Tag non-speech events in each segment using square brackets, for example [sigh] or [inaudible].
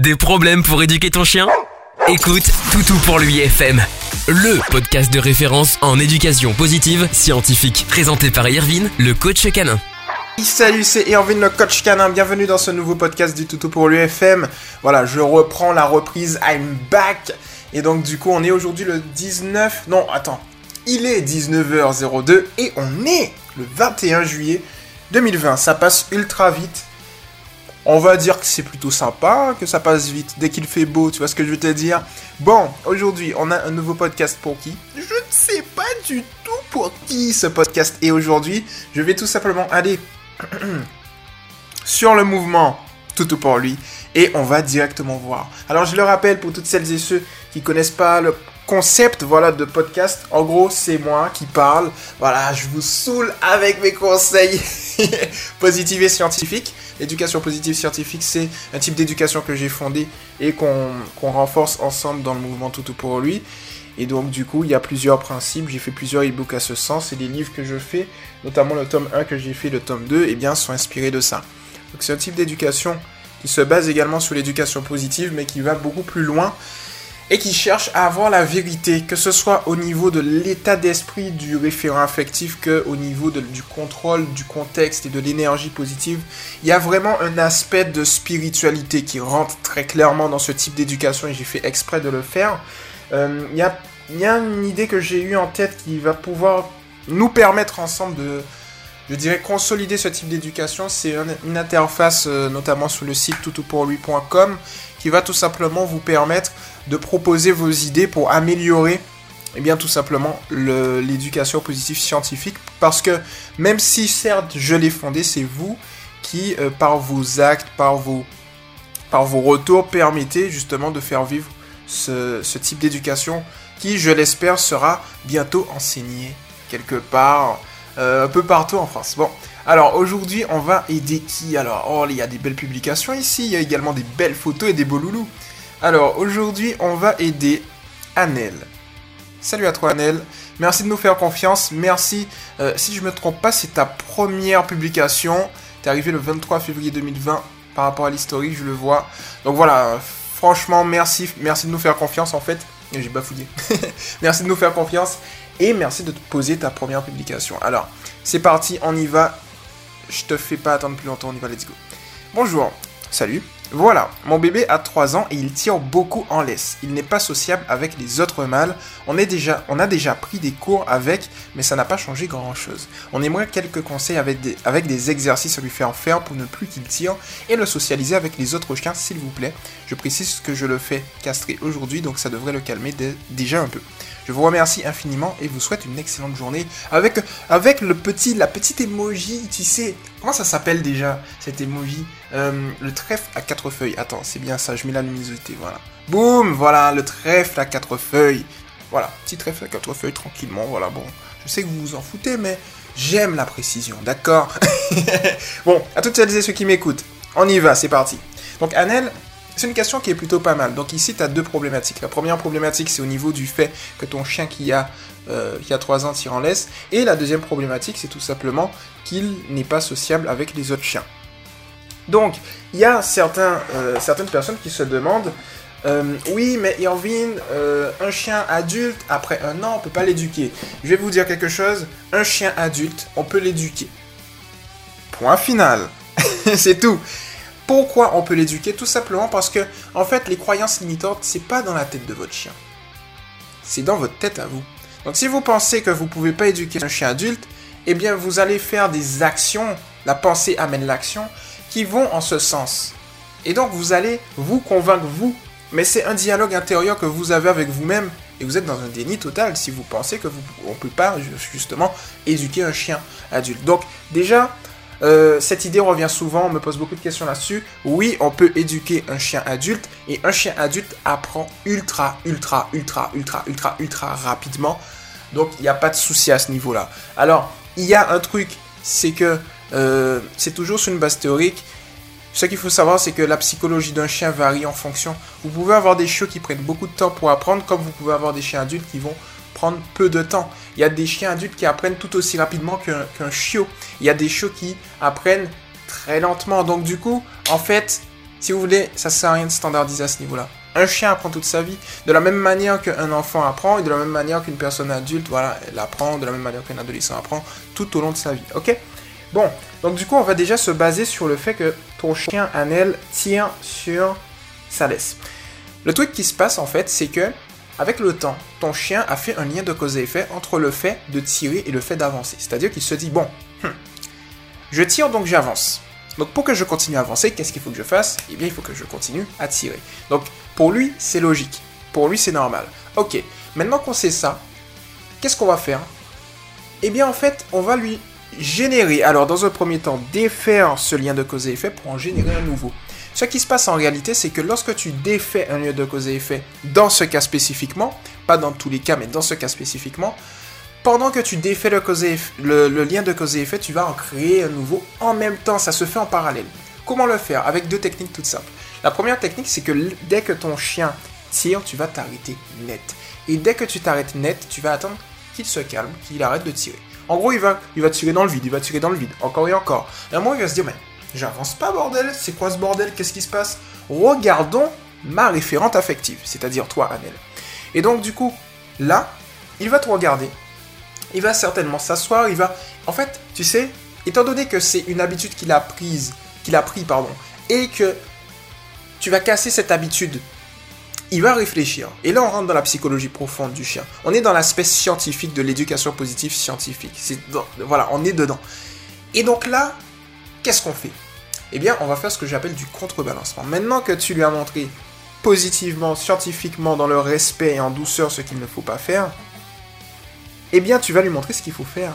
Des problèmes pour éduquer ton chien? Écoute Toutou pour lui FM, le podcast de référence en éducation positive scientifique, présenté par Irvine, le coach canin. Salut, c'est Irvine le coach canin. Bienvenue dans ce nouveau podcast du Toutou pour l'UFM. Voilà, je reprends la reprise I'm back. Et donc, du coup, on est aujourd'hui le 19. Non, attends. Il est 19h02 et on est le 21 juillet 2020. Ça passe ultra vite. On va dire que c'est plutôt sympa, que ça passe vite dès qu'il fait beau, tu vois ce que je veux te dire. Bon, aujourd'hui, on a un nouveau podcast pour qui? Je ne sais pas du tout pour qui ce podcast est aujourd'hui. Je vais tout simplement aller [clears throat] sur le mouvement tout pour lui et on va directement voir. Alors je le rappelle pour toutes celles et ceux qui connaissent pas le concept voilà de podcast. En gros, c'est moi qui parle. Voilà, je vous saoule avec mes conseils [laughs] positifs et scientifiques. L'éducation positive scientifique, c'est un type d'éducation que j'ai fondé et qu'on renforce ensemble dans le mouvement Toutou pour lui. Et donc, du coup, il y a plusieurs principes. J'ai fait plusieurs e-books à ce sens. Et les livres que je fais, notamment le tome 1 que j'ai fait, le tome 2, eh bien, sont inspirés de ça. Donc, c'est un type d'éducation qui se base également sur l'éducation positive, mais qui va beaucoup plus loin et qui cherche à avoir la vérité, que ce soit au niveau de l'état d'esprit du référent affectif que au niveau du contrôle du contexte et de l'énergie positive. Il y a vraiment un aspect de spiritualité qui rentre très clairement dans ce type d'éducation et j'ai fait exprès de le faire. Euh, il, y a, une idée que j'ai eue en tête qui va pouvoir nous permettre ensemble de, je dirais, consolider ce type d'éducation. C'est une interface, euh, notamment sur le site toutoupourlui.com, qui va tout simplement vous permettre de proposer vos idées pour améliorer eh bien tout simplement l'éducation positive scientifique parce que même si certes je l'ai fondé, c'est vous qui euh, par vos actes, par vos, retours permettez justement de faire vivre ce, ce type d'éducation qui je l'espère sera bientôt enseigné quelque part euh, un peu partout en France. Bon, alors aujourd'hui on va aider qui? Alors, oh il y a des belles publications ici, il y a également des belles photos et des beaux loulous. Alors aujourd'hui, on va aider Anel. Salut à toi Anel. Merci de nous faire confiance. Merci. Euh, si je me trompe pas, c'est ta première publication. T'es arrivé le 23 février 2020 par rapport à l'historique, je le vois. Donc voilà, franchement, merci. Merci de nous faire confiance en fait. J'ai bafouillé. [laughs] merci de nous faire confiance. Et merci de te poser ta première publication. Alors, c'est parti, on y va. Je te fais pas attendre plus longtemps, on y va, let's go. Bonjour, salut. Voilà, mon bébé a 3 ans et il tire beaucoup en laisse. Il n'est pas sociable avec les autres mâles. On, a déjà pris des cours avec, mais ça n'a pas changé grand chose. On aimerait quelques conseils avec des, avec des exercices à lui faire faire pour ne plus qu'il tire et le socialiser avec les autres chiens, s'il vous plaît. Je précise que je le fais castrer aujourd'hui, donc ça devrait le calmer déjà un peu. Je vous remercie infiniment et vous souhaite une excellente journée avec, avec le petit, la petite emoji, tu sais. Comment ça s'appelle déjà cet emoji euh, Le trèfle à quatre feuilles. Attends, c'est bien ça, je mets la luminosité, voilà. Boum, voilà, le trèfle à quatre feuilles. Voilà, petit trèfle à quatre feuilles tranquillement, voilà, bon. Je sais que vous vous en foutez, mais j'aime la précision, d'accord? [laughs] Bon, à toutes celles et ceux qui m'écoutent, on y va, c'est parti. Donc, Annelle, c'est une question qui est plutôt pas mal. Donc ici, tu as deux problématiques. La première problématique, c'est au niveau du fait que ton chien qui a, euh, a 3 ans tire en laisse. Et la deuxième problématique, c'est tout simplement qu'il n'est pas sociable avec les autres chiens. Donc, il y a euh, certaines personnes qui se demandent euh, oui, mais Irvine, un chien adulte, après un an, on peut pas l'éduquer. Je vais vous dire quelque chose, un chien adulte, on peut l'éduquer. Point final. [laughs] c'est tout. Pourquoi on peut l'éduquer Tout simplement parce que, en fait, les croyances limitantes, c'est pas dans la tête de votre chien. C'est dans votre tête à vous. Donc si vous pensez que vous pouvez pas éduquer un chien adulte, eh bien vous allez faire des actions, la pensée amène l'action, qui vont en ce sens. Et donc vous allez vous convaincre vous. Mais c'est un dialogue intérieur que vous avez avec vous-même et vous êtes dans un déni total si vous pensez que vous on peut pas justement éduquer un chien adulte. Donc déjà euh, cette idée revient souvent, on me pose beaucoup de questions là-dessus. Oui, on peut éduquer un chien adulte et un chien adulte apprend ultra, ultra, ultra, ultra, ultra, ultra rapidement. Donc il n'y a pas de souci à ce niveau-là. Alors, il y a un truc, c'est que euh, c'est toujours sur une base théorique. Ce qu'il faut savoir, c'est que la psychologie d'un chien varie en fonction. Vous pouvez avoir des chiots qui prennent beaucoup de temps pour apprendre, comme vous pouvez avoir des chiens adultes qui vont prendre peu de temps. Il y a des chiens adultes qui apprennent tout aussi rapidement qu'un chiot. Il y a des chiots qui apprennent très lentement. Donc du coup, en fait, Si vous voulez, ça sert à rien de standardiser à ce niveau-là. Un chien apprend toute sa vie, de la même manière qu'un enfant apprend, et de la même manière qu'une personne adulte, voilà, elle apprend, de la même manière qu'un adolescent apprend, tout au long de sa vie, ok? Bon, donc du coup, on va déjà se baser sur le fait que ton chien, Anel, tire sur sa laisse. Le truc qui se passe, en fait, c'est que, avec le temps, ton chien a fait un lien de cause et effet entre le fait de tirer et le fait d'avancer. C'est-à-dire qu'il se dit, bon, hum, je tire donc j'avance. Donc pour que je continue à avancer, qu'est-ce qu'il faut que je fasse? Eh bien, il faut que je continue à tirer. Donc pour lui, c'est logique. Pour lui, c'est normal. Ok, maintenant qu'on sait ça, qu'est-ce qu'on va faire? Eh bien, en fait, on va lui générer, alors dans un premier temps, défaire ce lien de cause et effet pour en générer un nouveau. Ce qui se passe en réalité, c'est que lorsque tu défais un lien de cause et effet, dans ce cas spécifiquement, pas dans tous les cas, mais dans ce cas spécifiquement, pendant que tu défais le, lien de cause et effet, tu vas en créer un nouveau en même temps. Ça se fait en parallèle. Comment le faire? Avec deux techniques toutes simples. La première technique, c'est que dès que ton chien tire, tu vas t'arrêter net. Et dès que tu t'arrêtes net, tu vas attendre qu'il se calme, qu'il arrête de tirer. En gros, il va, il va tirer dans le vide, il va tirer dans le vide, encore et encore. Et à un moment, il va se dire, mais j'avance pas, bordel, c'est quoi ce bordel, qu'est-ce qui se passe? Regardons ma référente affective, c'est-à-dire toi, Amel. Et donc, du coup, là, il va te regarder, il va certainement s'asseoir, il va... En fait, tu sais, étant donné que c'est une habitude qu'il a prise, qu'il a pris, pardon, et que tu vas casser cette habitude, il va réfléchir. Et là, on rentre dans la psychologie profonde du chien. On est dans l'aspect scientifique de l'éducation positive scientifique. Voilà, on est dedans. Et donc là, qu'est-ce qu'on fait? Eh bien, on va faire ce que j'appelle du contrebalancement. Maintenant que tu lui as montré positivement, scientifiquement, dans le respect et en douceur ce qu'il ne faut pas faire, eh bien tu vas lui montrer ce qu'il faut faire.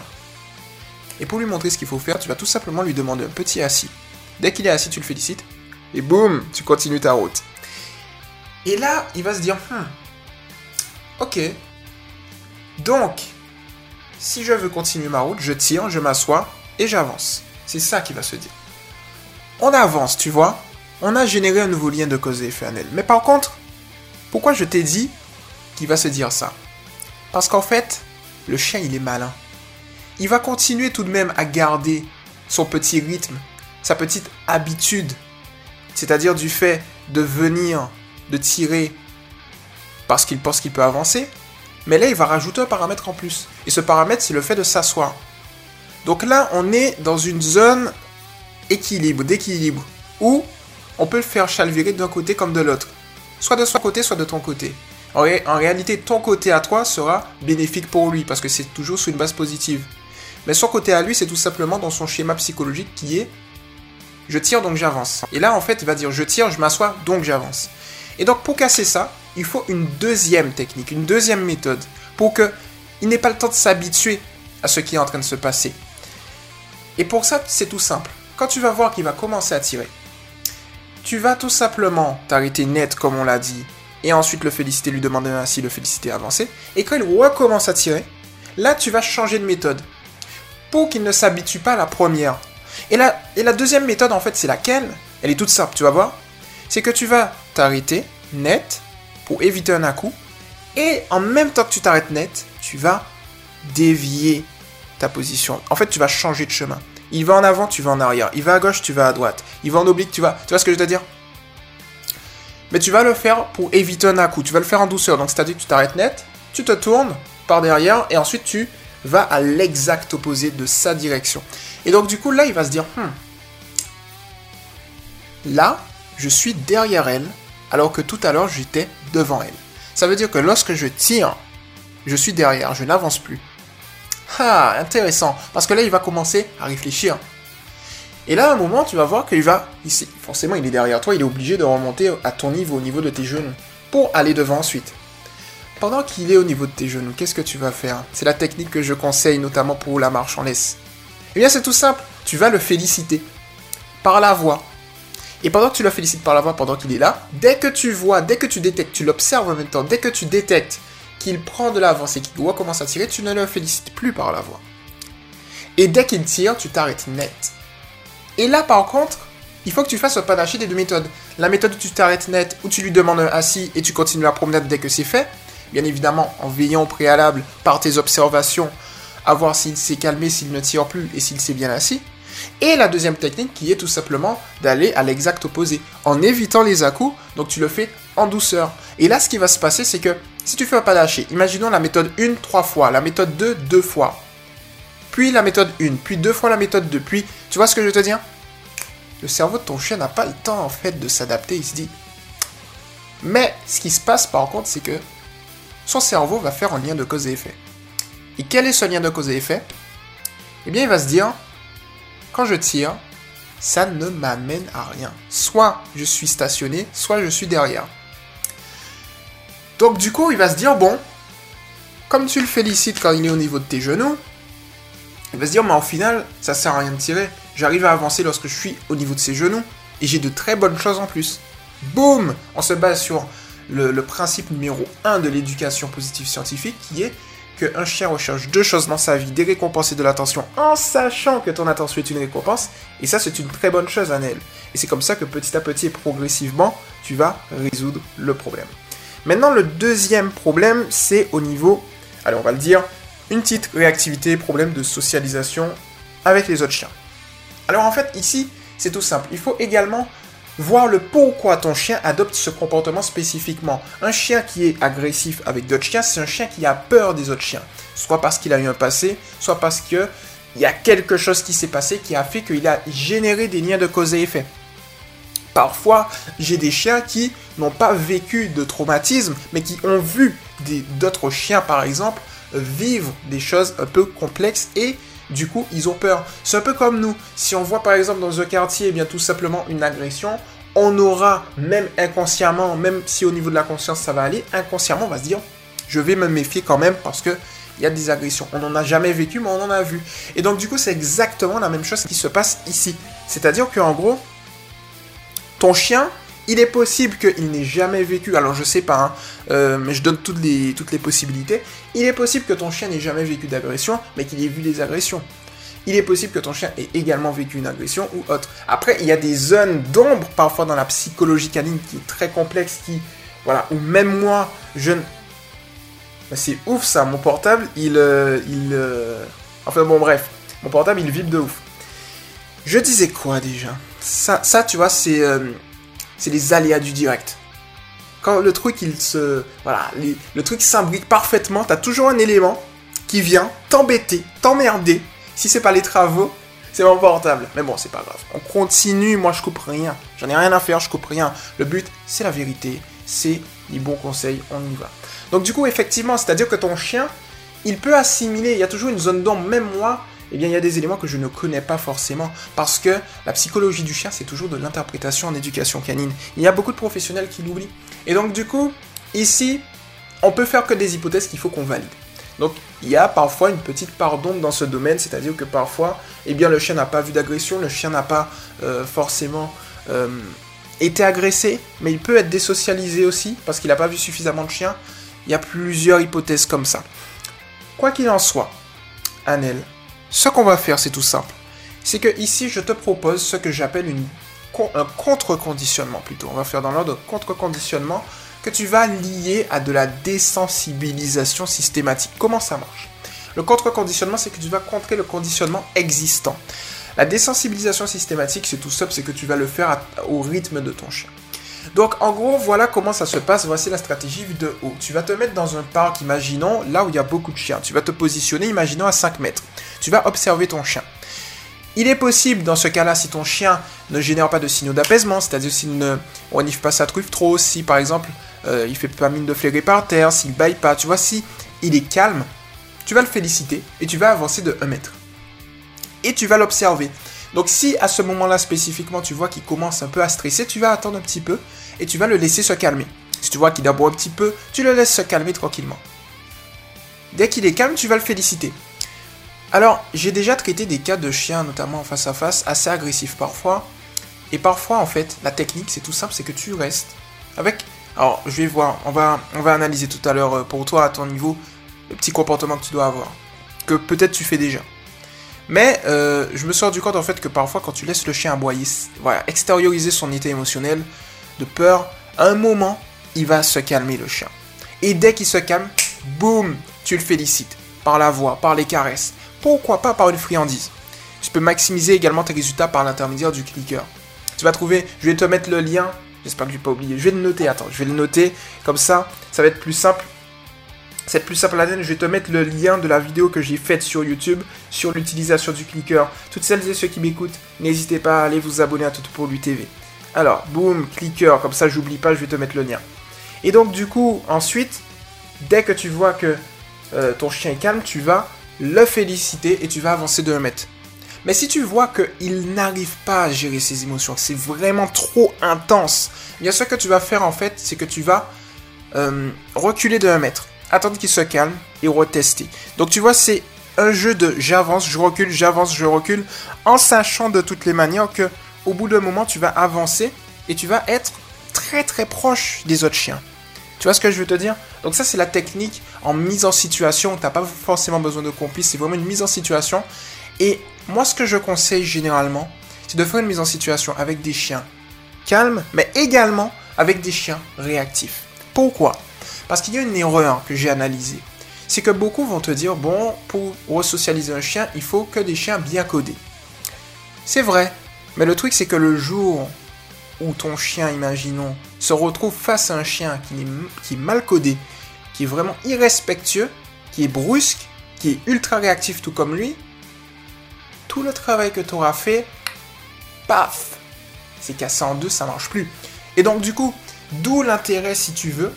Et pour lui montrer ce qu'il faut faire, tu vas tout simplement lui demander un petit assis. Dès qu'il est assis, tu le félicites. Et boum, tu continues ta route. Et là, il va se dire, hmm, ok. Donc, si je veux continuer ma route, je tire, je m'assois et j'avance. C'est ça qu'il va se dire. On avance, tu vois. On a généré un nouveau lien de cause et effet Mais par contre, pourquoi je t'ai dit qu'il va se dire ça? Parce qu'en fait, le chien, il est malin. Il va continuer tout de même à garder son petit rythme, sa petite habitude, c'est-à-dire du fait de venir, de tirer parce qu'il pense qu'il peut avancer, mais là, il va rajouter un paramètre en plus. Et ce paramètre, c'est le fait de s'asseoir. Donc là, on est dans une zone équilibre, d'équilibre, où on peut le faire chalvirer d'un côté comme de l'autre. Soit de son côté, soit de ton côté. En, réalité, ton côté à toi sera bénéfique pour lui, parce que c'est toujours sous une base positive. Mais son côté à lui, c'est tout simplement dans son schéma psychologique qui est je tire donc j'avance. Et là, en fait, il va dire je tire, je m'assois, donc j'avance. Et donc, pour casser ça, il faut une deuxième technique, une deuxième méthode, pour qu'il n'ait pas le temps de s'habituer à ce qui est en train de se passer. Et pour ça, c'est tout simple. Quand tu vas voir qu'il va commencer à tirer, tu vas tout simplement t'arrêter net, comme on l'a dit, et ensuite le féliciter, lui demander ainsi le féliciter, avancer. Et quand il recommence à tirer, là tu vas changer de méthode pour qu'il ne s'habitue pas à la première. Et la, et la deuxième méthode en fait c'est laquelle? Elle est toute simple, tu vas voir. C'est que tu vas t'arrêter net pour éviter un à-coup. Et en même temps que tu t'arrêtes net, tu vas dévier ta position. En fait, tu vas changer de chemin. Il va en avant, tu vas en arrière. Il va à gauche, tu vas à droite. Il va en oblique, tu vas. Tu vois ce que je veux dire? Mais tu vas le faire pour éviter un à-coup. Tu vas le faire en douceur. Donc, c'est-à-dire que tu t'arrêtes net, tu te tournes par derrière et ensuite tu vas à l'exact opposé de sa direction. Et donc, du coup, là, il va se dire hmm, là, je suis derrière elle alors que tout à l'heure, j'étais devant elle. Ça veut dire que lorsque je tire, je suis derrière, je n'avance plus. Ah, intéressant. Parce que là, il va commencer à réfléchir. Et là, à un moment, tu vas voir qu'il va. forcément, il est derrière toi, il est obligé de remonter à ton niveau, au niveau de tes genoux, pour aller devant ensuite. Pendant qu'il est au niveau de tes genoux, qu'est-ce que tu vas faire? C'est la technique que je conseille notamment pour la marche en laisse. Eh bien, c'est tout simple. Tu vas le féliciter par la voix. Et pendant que tu le félicites par la voix, pendant qu'il est là, dès que tu vois, dès que tu détectes, tu l'observes en même temps, dès que tu détectes qu'il prend de l'avance et qu'il doit commencer à tirer, tu ne le félicites plus par la voix. Et dès qu'il tire, tu t'arrêtes net. Et là, par contre, il faut que tu fasses un panaché des deux méthodes. La méthode où tu t'arrêtes net, où tu lui demandes un assis et tu continues la promenade dès que c'est fait. Bien évidemment, en veillant au préalable par tes observations à voir s'il s'est calmé, s'il ne tire plus et s'il s'est bien assis. Et la deuxième technique qui est tout simplement d'aller à l'exact opposé, en évitant les à-coups, donc tu le fais en douceur. Et là, ce qui va se passer, c'est que si tu fais un pas lâché, imaginons la méthode 1 trois fois, la méthode 2 deux fois, puis la méthode 1, puis deux fois la méthode 2, puis tu vois ce que je veux te dire Le cerveau de ton chien n'a pas le temps en fait de s'adapter, il se dit. Mais ce qui se passe par contre, c'est que son cerveau va faire un lien de cause et effet. Et quel est ce lien de cause et effet? Eh bien, il va se dire, quand je tire, ça ne m'amène à rien. Soit je suis stationné, soit je suis derrière. Donc du coup, il va se dire, bon, comme tu le félicites quand il est au niveau de tes genoux, il va se dire, mais au final, ça sert à rien de tirer. J'arrive à avancer lorsque je suis au niveau de ses genoux, et j'ai de très bonnes choses en plus. Boum On se base sur le, principe numéro 1 de l'éducation positive scientifique, qui est qu'un chien recherche deux choses dans sa vie, des récompenses et de l'attention, en sachant que ton attention est une récompense, et ça c'est une très bonne chose, Annelle. Et c'est comme ça que petit à petit et progressivement, tu vas résoudre le problème. Maintenant, le deuxième problème, c'est au niveau, allez, on va le dire, une petite réactivité, problème de socialisation avec les autres chiens. Alors en fait, ici, c'est tout simple. Il faut également voir le pourquoi ton chien adopte ce comportement spécifiquement. Un chien qui est agressif avec d'autres chiens, c'est un chien qui a peur des autres chiens. Soit parce qu'il a eu un passé, soit parce que il y a quelque chose qui s'est passé qui a fait qu'il a généré des liens de cause et effet. Parfois, j'ai des chiens qui n'ont pas vécu de traumatisme, mais qui ont vu d'autres chiens, par exemple, vivre des choses un peu complexes et du coup, ils ont peur. C'est un peu comme nous. Si on voit par exemple dans un quartier, eh bien tout simplement une agression, on aura même inconsciemment, même si au niveau de la conscience ça va aller, inconsciemment on va se dire, je vais me méfier quand même parce que il y a des agressions. On n'en a jamais vécu, mais on en a vu. Et donc du coup, c'est exactement la même chose qui se passe ici. C'est-à-dire qu'en gros, ton chien, il est possible qu'il n'ait jamais vécu, alors je sais pas, hein, euh, mais je donne toutes les, possibilités. Il est possible que ton chien n'ait jamais vécu d'agression, mais qu'il ait vu des agressions. Il est possible que ton chien ait également vécu une agression ou autre. Après, il y a des zones d'ombre parfois dans la psychologie canine qui est très complexe, qui, voilà, ou même moi, je ne... C'est ouf ça, mon portable, il... Euh, il euh, Enfin bon, bref, mon portable, il vibre de ouf. Je disais quoi déjà? Ça, tu vois, c'est c'est les aléas du direct. Quand le truc, il se. Voilà, le truc s'imbrique parfaitement, t'as toujours un élément qui vient t'embêter, t'emmerder. Si c'est pas les travaux, c'est mon portable. Mais bon, c'est pas grave. On continue, moi je coupe rien. J'en ai rien à faire, je coupe rien. Le but, c'est la vérité, c'est les bons conseils, on y va. Donc du coup, effectivement, c'est-à-dire que ton chien, il peut assimiler, il y a toujours une zone d'ombre, même moi, eh bien, il y a des éléments que je ne connais pas forcément, parce que la psychologie du chien, c'est toujours de l'interprétation en éducation canine. Il y a beaucoup de professionnels qui l'oublient. Et donc, du coup, ici, on peut faire que des hypothèses qu'il faut qu'on valide. Donc, il y a parfois une petite part d'ombre dans ce domaine, c'est-à-dire que parfois, eh bien, le chien n'a pas vu d'agression, le chien n'a pas euh, forcément euh, été agressé, mais il peut être désocialisé aussi, parce qu'il n'a pas vu suffisamment de chiens. Il y a plusieurs hypothèses comme ça. Quoi qu'il en soit, Annelle, ce qu'on va faire, c'est tout simple. C'est que ici, je te propose ce que j'appelle un contre-conditionnement plutôt. On va faire dans l'ordre contre-conditionnement que tu vas lier à de la désensibilisation systématique. Comment ça marche? Le contre-conditionnement, c'est que tu vas contrer le conditionnement existant. La désensibilisation systématique, c'est tout simple, c'est que tu vas le faire au rythme de ton chien. Donc en gros, voilà comment ça se passe. Voici la stratégie vue de haut. Tu vas te mettre dans un parc, imaginons, là où il y a beaucoup de chiens. Tu vas te positionner, imaginons, à 5 mètres. Tu vas observer ton chien. Il est possible, dans ce cas-là, si ton chien ne génère pas de signaux d'apaisement, c'est-à-dire s'il ne renifle pas sa truffe trop, si par exemple euh, il fait pas mine de flairer par terre, s'il baille pas, tu vois, si il est calme, tu vas le féliciter et tu vas avancer de 1 mètre. Et tu vas l'observer. Donc si à ce moment-là spécifiquement tu vois qu'il commence un peu à stresser, tu vas attendre un petit peu et tu vas le laisser se calmer. Si tu vois qu'il aboie un petit peu, tu le laisses se calmer tranquillement. Dès qu'il est calme, tu vas le féliciter. Alors, j'ai déjà traité des cas de chiens, notamment face à face, assez agressifs parfois. Et parfois, en fait, la technique, c'est tout simple, c'est que tu restes avec... Alors, je vais voir, on va, on va analyser tout à l'heure euh, pour toi, à ton niveau, le petit comportement que tu dois avoir. Que peut-être tu fais déjà. Mais euh, je me suis rendu compte en fait que parfois quand tu laisses le chien aboyer, voilà, extérioriser son état émotionnel de peur, à un moment, il va se calmer le chien. Et dès qu'il se calme, boum, tu le félicites. Par la voix, par les caresses. Pourquoi pas par une friandise. tu peux maximiser également tes résultats par l'intermédiaire du clicker. Tu vas trouver, je vais te mettre le lien, j'espère que je vais pas oublié, je vais le noter, attends, je vais le noter, comme ça, ça va être plus simple. C'est plus simple à je vais te mettre le lien de la vidéo que j'ai faite sur YouTube sur l'utilisation du clicker. Toutes celles et ceux qui m'écoutent, n'hésitez pas à aller vous abonner à Tout pour lui TV. Alors, boum, clicker, comme ça j'oublie pas, je vais te mettre le lien. Et donc du coup, ensuite, dès que tu vois que euh, ton chien est calme, tu vas le féliciter et tu vas avancer de 1 mètre. Mais si tu vois qu'il n'arrive pas à gérer ses émotions, c'est vraiment trop intense, bien ce que tu vas faire en fait, c'est que tu vas euh, reculer de 1 mètre, attendre qu'il se calme et retester. Donc tu vois, c'est un jeu de j'avance, je recule, j'avance, je recule, en sachant de toutes les manières que au bout d'un moment, tu vas avancer et tu vas être très très proche des autres chiens. Tu vois ce que je veux te dire? Donc ça c'est la technique en mise en situation. Tu n'as pas forcément besoin de complice, c'est vraiment une mise en situation. Et moi ce que je conseille généralement, c'est de faire une mise en situation avec des chiens calmes, mais également avec des chiens réactifs. Pourquoi? Parce qu'il y a une erreur que j'ai analysée. C'est que beaucoup vont te dire, bon, pour resocialiser un chien, il faut que des chiens bien codés. C'est vrai, mais le truc c'est que le jour où ton chien, imaginons, se retrouve face à un chien qui est, qui mal codé, qui est vraiment irrespectueux, qui est brusque, qui est ultra réactif tout comme lui, tout le travail que tu auras fait, paf, c'est cassé en deux, ça marche plus. Et donc du coup, d'où l'intérêt, si tu veux,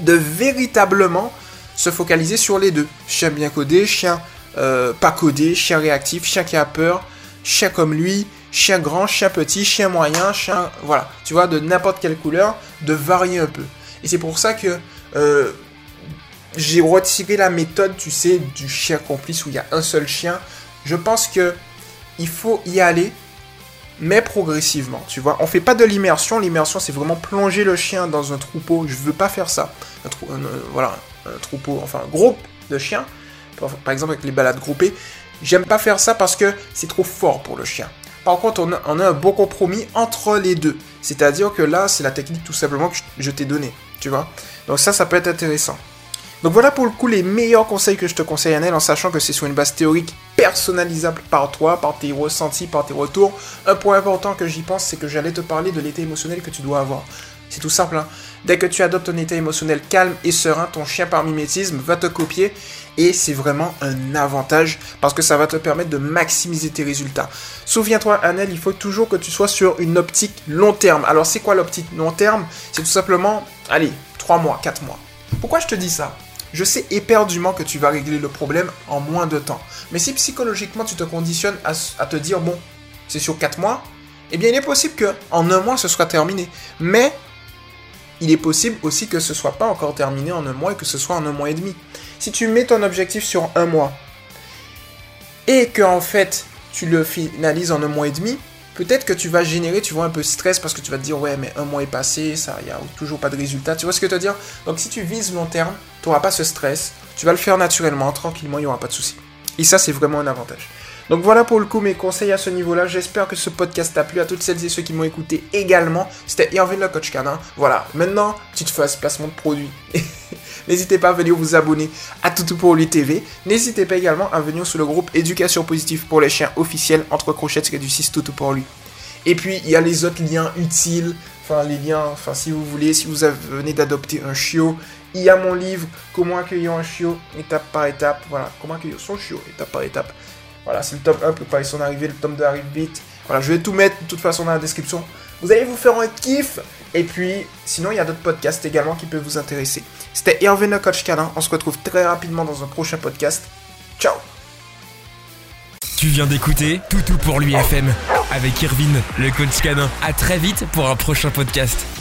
de véritablement se focaliser sur les deux. Chien bien codé, chien euh, pas codé, chien réactif, chien qui a peur, chien comme lui, chien grand, chien petit, chien moyen, chien... Voilà, tu vois, de n'importe quelle couleur, de varier un peu. Et c'est pour ça que euh, j'ai retiré la méthode, tu sais, du chien complice où il y a un seul chien. Je pense que il faut y aller, mais progressivement, tu vois. On fait pas de l'immersion. L'immersion, c'est vraiment plonger le chien dans un troupeau. Je veux pas faire ça. Un voilà, un troupeau, enfin, un groupe de chiens. Par exemple, avec les balades groupées. J'aime pas faire ça parce que c'est trop fort pour le chien. Par contre, on a, un bon compromis entre les deux. C'est-à-dire que là, c'est la technique tout simplement que je, t'ai donnée. Tu vois Donc ça, ça peut être intéressant. Donc voilà pour le coup les meilleurs conseils que je te conseille Annelle en sachant que c'est sur une base théorique personnalisable par toi, par tes ressentis, par tes retours. Un point important que j'y pense, c'est que j'allais te parler de l'état émotionnel que tu dois avoir. C'est tout simple. Hein. Dès que tu adoptes un état émotionnel calme et serein, ton chien par mimétisme va te copier et c'est vraiment un avantage parce que ça va te permettre de maximiser tes résultats. Souviens-toi, Annel, il faut toujours que tu sois sur une optique long terme. Alors, c'est quoi l'optique long terme? C'est tout simplement, allez, 3 mois, 4 mois. Pourquoi je te dis ça? Je sais éperdument que tu vas régler le problème en moins de temps. Mais si psychologiquement tu te conditionnes à, te dire, bon, c'est sur 4 mois, eh bien il est possible que en un mois ce soit terminé. Mais il est possible aussi que ce soit pas encore terminé en un mois et que ce soit en un mois et demi. Si tu mets ton objectif sur un mois et que en fait tu le finalises en un mois et demi, peut-être que tu vas générer, tu vois, un peu de stress parce que tu vas te dire ouais mais un mois est passé, ça, il n'y a toujours pas de résultat. Tu vois ce que je veux te dire? Donc si tu vises long terme, tu n'auras pas ce stress, tu vas le faire naturellement, tranquillement, il n'y aura pas de souci. Et ça c'est vraiment un avantage. Donc voilà pour le coup mes conseils à ce niveau-là. J'espère que ce podcast t'a plu à toutes celles et ceux qui m'ont écouté également. C'était Hervé le coach canin. Voilà, maintenant, petite phase placement de produit. [laughs] N'hésitez pas à venir vous abonner à Toutou pour lui TV. N'hésitez pas également à venir sur le groupe Éducation positive pour les chiens officiel entre crochets du 6 Toutou pour lui. Et puis il y a les autres liens utiles, enfin les liens, enfin si vous voulez, si vous venez d'adopter un chiot, il y a mon livre Comment accueillir un chiot étape par étape. Voilà, comment accueillir son chiot étape par étape. Voilà, c'est le top 1, préparez son arrivée, le tome 2 arrive vite. Voilà, je vais tout mettre de toute façon dans la description. Vous allez vous faire un kiff. Et puis, sinon, il y a d'autres podcasts également qui peuvent vous intéresser. C'était Hervé le coach canin. On se retrouve très rapidement dans un prochain podcast. Ciao Tu viens d'écouter Toutou pour l'UFM avec Irvine, le coach canin. À très vite pour un prochain podcast.